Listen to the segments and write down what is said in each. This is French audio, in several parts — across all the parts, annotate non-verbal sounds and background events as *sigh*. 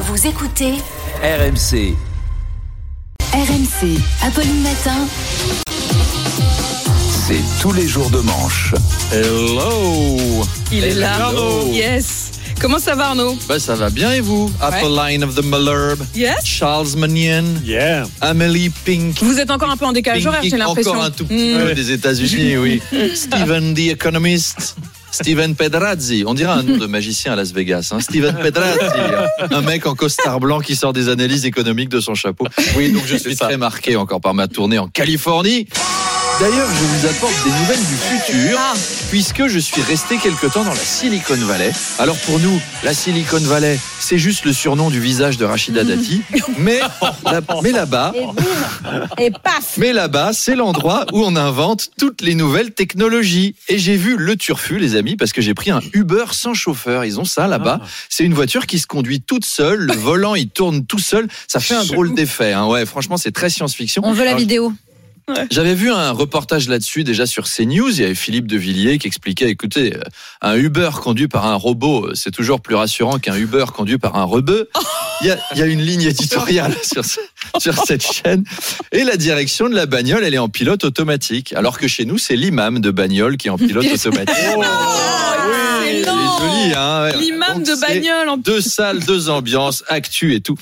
Vous écoutez RMC. RMC, Apolline Matin. C'est tous les jours de manche. Hello Il est là. Arnaud. Yes. Comment ça va Arnaud? Bah ça va bien et vous? Apolline of the Malherbe, Yes. Charles Manion, Yeah. Amélie Pink. Vous êtes encore un peu en décalage horaire, j'ai l'impression. Encore un tout petit Mm. peu des États-Unis, oui. *laughs* Stephen the Economist. Steven Pedrazzi, on dirait un nom de magicien à Las Vegas. Hein. Steven Pedrazzi, un mec en costard blanc qui sort des analyses économiques de son chapeau. Oui, donc je suis très marqué encore par ma tournée en Californie. D'ailleurs, je vous apporte des nouvelles du futur, Ah. puisque je suis resté quelque temps dans la Silicon Valley. Alors pour nous, la Silicon Valley, c'est juste le surnom du visage de Rachida Dati, *laughs* mais, mais là-bas, Et paf mais là-bas, c'est l'endroit où on invente toutes les nouvelles technologies. Et j'ai vu le turfu, les amis, parce que j'ai pris un Uber sans chauffeur. Ils ont ça là-bas. C'est une voiture qui se conduit toute seule. Le volant, il tourne tout seul. Ça fait un drôle d'effet. Hein. Ouais, franchement, c'est très science-fiction. On veut la Alors, j'avais vu un reportage là-dessus déjà sur CNews. Il y avait Philippe de Villiers qui expliquait, écoutez, euh, un Uber conduit par un robot, euh, c'est toujours plus rassurant qu'un Uber conduit par un rebeu. *laughs* Il y a, il y a une ligne éditoriale *laughs* sur, ce- *laughs* sur cette chaîne. Et la direction de la bagnole, elle est en pilote automatique. Alors que chez nous, c'est l'imam de bagnole qui est en pilote *laughs* automatique. Elle est jolie, hein. L'imam de bagnole en deux salles, deux ambiances, actu et tout.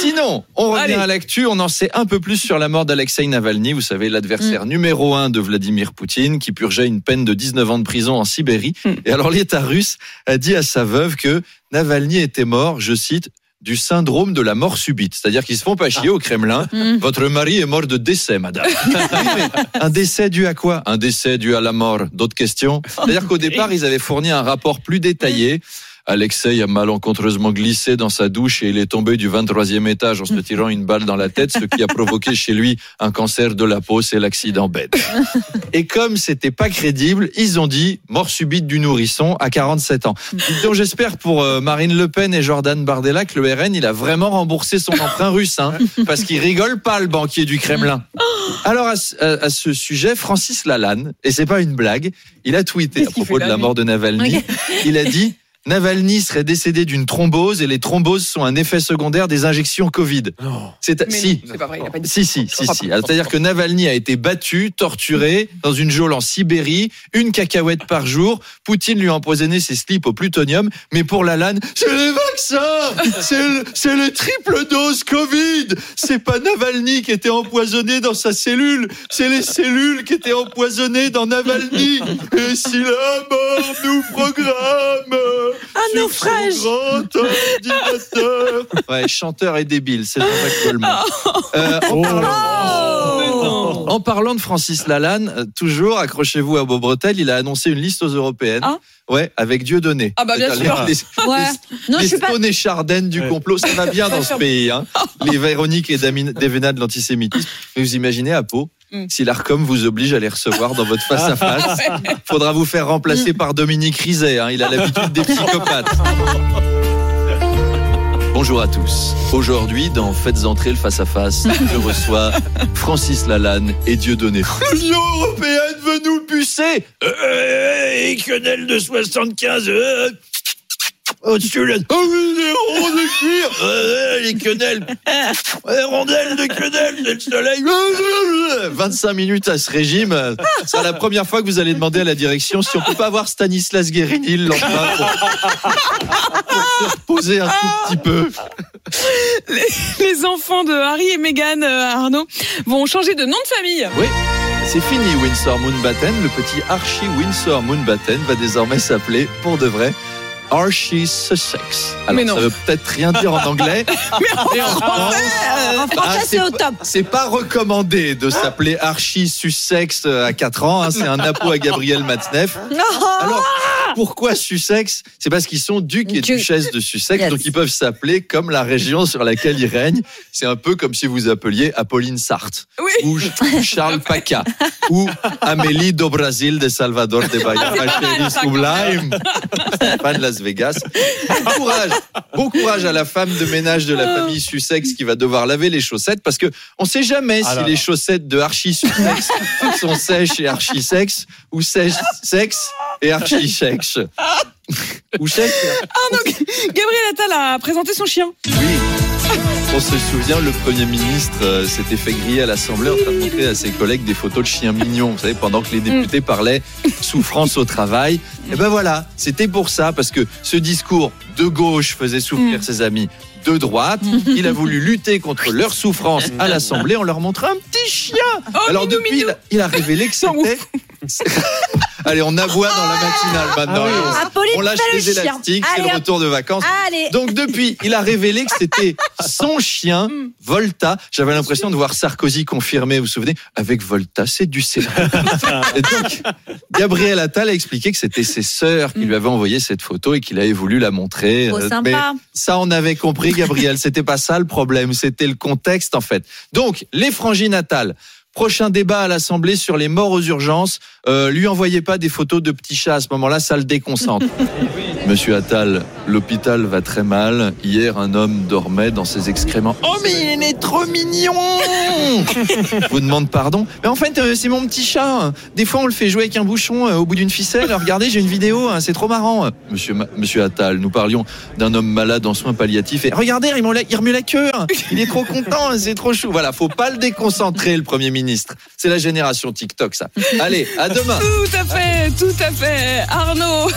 Sinon, on revient Allez. à l'actu. On en sait un peu plus sur la mort d'Alexei Navalny. Vous savez, l'adversaire numéro un de Vladimir Poutine, qui purgeait une peine de 19 ans de prison en Sibérie. Et alors, l'État russe a dit à sa veuve que Navalny était mort, je cite, du syndrome de la mort subite. C'est-à-dire qu'ils se font pas chier au Kremlin. Votre mari est mort de décès, madame. *laughs* Un décès dû à quoi? Un décès dû à la mort. D'autres questions? C'est-à-dire qu'au départ, ils avaient fourni un rapport plus détaillé. Alexei a malencontreusement glissé dans sa douche et il est tombé du 23e étage en se *laughs* tirant une balle dans la tête, ce qui a provoqué chez lui un cancer de la peau, c'est l'accident bête. *laughs* Et comme c'était pas crédible, ils ont dit mort subite du nourrisson à 47 ans. Donc j'espère pour euh, Marine Le Pen et Jordan Bardella que le RN il a vraiment remboursé son emprunt russe, hein, *laughs* parce qu'il rigole pas le banquier du Kremlin. Alors à, ce- à- à ce sujet, Francis Lalanne, et c'est pas une blague, il a tweeté à propos de la mort de Navalny. Il a dit Navalny serait décédé d'une thrombose et les thromboses sont un effet secondaire des injections Covid. C'est si. non, c'est pas vrai, il a pas dit. Si, si, si, si. *laughs* pas. C'est-à-dire que Navalny a été battu, torturé, dans une geôle en Sibérie, une cacahuète par jour. Poutine lui a empoisonné ses slips au plutonium. Mais pour Lalanne, c'est les vaccins C'est le, c'est le triple dose Covid C'est pas Navalny qui était empoisonné dans sa cellule, c'est les cellules qui étaient empoisonnées dans Navalny. Et si la mort nous programme Ah, sur naufrage. Ouais, chanteur et débile, c'est Jean-Jacques Goldman. Euh, en, parlant, en parlant de Francis Lalanne, euh, toujours, accrochez-vous à vos bretelles, il a annoncé une liste aux européennes. Ah. Ouais, avec Dieudonné. Ah bah, bien sûr. Les, *laughs* Ouais. Non, les je pas. Chardenne du Ouais. complot, ça va bien dans ce *laughs* pays. Hein. Les Véronique et Damien- Devena de l'antisémitisme. Mais vous imaginez à Pau, Mm. si l'ARCOM vous oblige à les recevoir dans votre face-à-face, *laughs* faudra vous faire remplacer par Dominique Rizet. hein. Il a l'habitude des psychopathes. Bonjour à tous. Aujourd'hui, dans Faites entrer le face-à-face, je reçois Francis Lalanne et Dieudonné. L'Union européenne veut nous pucer euh, Et quenelle de 75 euh, Au-dessus, là. Oh oui, les ronds de cuir euh, Les quenelles Les rondelles de *laughs* quenelles, *laughs* c'est le soleil *laughs* 25 minutes à ce régime. C'est la première fois que vous allez demander à la direction si on peut pas avoir Stanislas Guérini le lendemain pour, pour se reposer un tout petit peu. Les, les enfants de Harry et Meghan, euh, Arnaud, vont changer de nom de famille. Oui, c'est fini Windsor Moonbatten. Le petit Archie Windsor Moonbatten va désormais s'appeler, pour de vrai, Archie Sussex. Alors, Mais non. ça veut peut-être rien dire en anglais. *laughs* mais en français, Ah, c'est au top. C'est pas recommandé de s'appeler Archie Sussex euh, à 4 ans. hein. C'est un appôt à Gabriel Matzneff. Alors, Pourquoi Sussex C'est parce qu'ils sont ducs et Duc. duchesses de Sussex, Yes. donc ils peuvent s'appeler comme la région sur laquelle ils règnent. C'est un peu comme si vous appeliez Apolline Sarthe, Oui. ou Charles *laughs* Paca, ou Amélie do Brasil de Salvador de Bahia, Sublime, pas de Las Vegas. Bon courage, bon courage à la femme de ménage de la famille Sussex qui va devoir laver les chaussettes parce que on sait jamais Ah si là les là. chaussettes de Archie Sussex sont sèches et Archie sexe ou sèches sexe et Archie. *laughs* Ou sexe. Gabriel Attal a présenté son chien. Oui. On se souvient, le Premier ministre euh, s'était fait griller à l'Assemblée en train de montrer à ses collègues des photos de chiens mignons, vous savez, pendant que les députés parlaient souffrance au travail. Et ben voilà, c'était pour ça, parce que ce discours de gauche faisait souffrir ses amis de droite. Il a voulu lutter contre leur souffrance à l'Assemblée en leur montrant un petit chien. Oh, Alors minou, depuis, minou. il a, il a révélé que *laughs* c'était... Allez, on aboie dans la matinale maintenant. Apolline, on lâche les élastiques, c'est le retour de vacances. Allez. Donc depuis, il a révélé que c'était son chien, *laughs* Volta. J'avais l'impression de voir Sarkozy confirmer, vous vous souvenez, avec Volta, c'est du Sénat. *laughs* Et donc, Gabriel Attal a expliqué que c'était ses sœurs qui lui avaient envoyé cette photo et qu'il avait voulu la montrer. Trop Euh, sympa. Mais ça, on avait compris, Gabriel. C'était pas ça le problème, c'était le contexte en fait. Donc, les frangines Attal. Prochain débat à l'Assemblée sur les morts aux urgences. Euh, lui envoyez pas des photos de petits chats à ce moment-là, ça le déconcentre. *laughs* Monsieur Attal, l'hôpital va très mal. Hier, un homme dormait dans ses excréments. Oh, mais il est trop mignon *laughs* vous demande pardon. Mais en fait, euh, c'est mon petit chat. Des fois, on le fait jouer avec un bouchon euh, au bout d'une ficelle. Regardez, j'ai une vidéo, hein, c'est trop marrant. Monsieur, Ma- Monsieur Attal, nous parlions d'un homme malade en soins palliatifs. Et regardez, il remue la, queue. hein. Il est trop content, hein, c'est trop chou. Voilà, faut pas le déconcentrer, le Premier C'est la génération TikTok, ça. Allez, à demain. Tout à fait, tout à fait. Arnaud.